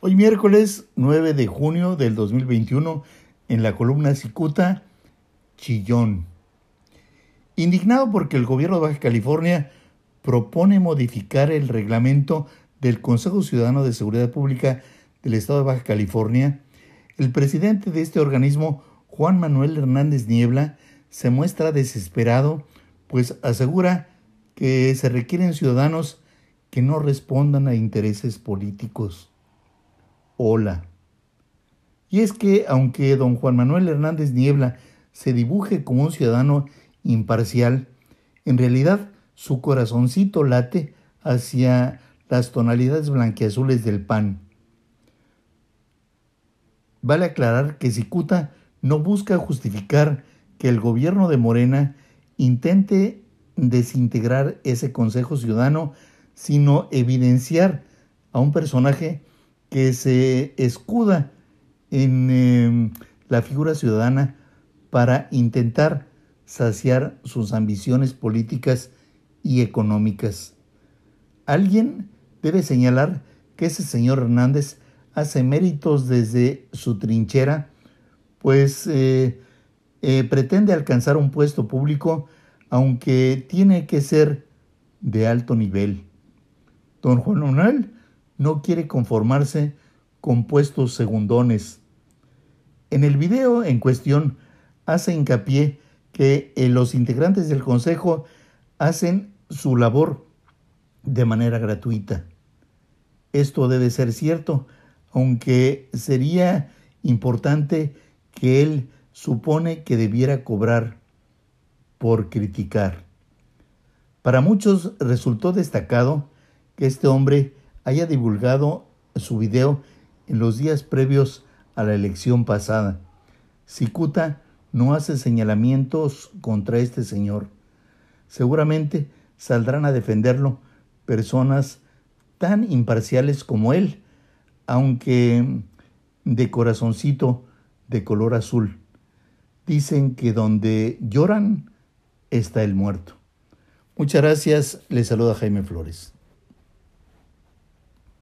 Hoy miércoles 9 de junio del 2021 en la columna Cicuta, Chillón. Indignado porque el gobierno de Baja California propone modificar el reglamento del Consejo Ciudadano de Seguridad Pública del Estado de Baja California, el presidente de este organismo, Juan Manuel Hernández Niebla, se muestra desesperado, pues asegura que se requieren ciudadanos que no respondan a intereses políticos. Hola. Y es que aunque don Juan Manuel Hernández Niebla se dibuje como un ciudadano imparcial, en realidad su corazoncito late hacia las tonalidades blanqueazules del pan. Vale aclarar que Cicuta no busca justificar que el gobierno de Morena intente desintegrar ese Consejo Ciudadano, sino evidenciar a un personaje que se escuda en em, la figura ciudadana para intentar saciar sus ambiciones políticas y económicas. Alguien debe señalar que ese señor Hernández hace méritos desde su trinchera, pues eh, eh, pretende alcanzar un puesto público, aunque tiene que ser de alto nivel. Don Juan Manuel no quiere conformarse con puestos segundones. En el video en cuestión hace hincapié que eh, los integrantes del Consejo hacen su labor de manera gratuita. Esto debe ser cierto, aunque sería importante que él supone que debiera cobrar por criticar. Para muchos resultó destacado que este hombre haya divulgado su video en los días previos a la elección pasada. Cicuta no hace señalamientos contra este señor. Seguramente saldrán a defenderlo personas tan imparciales como él, aunque de corazoncito de color azul. Dicen que donde lloran está el muerto. Muchas gracias, les saluda Jaime Flores.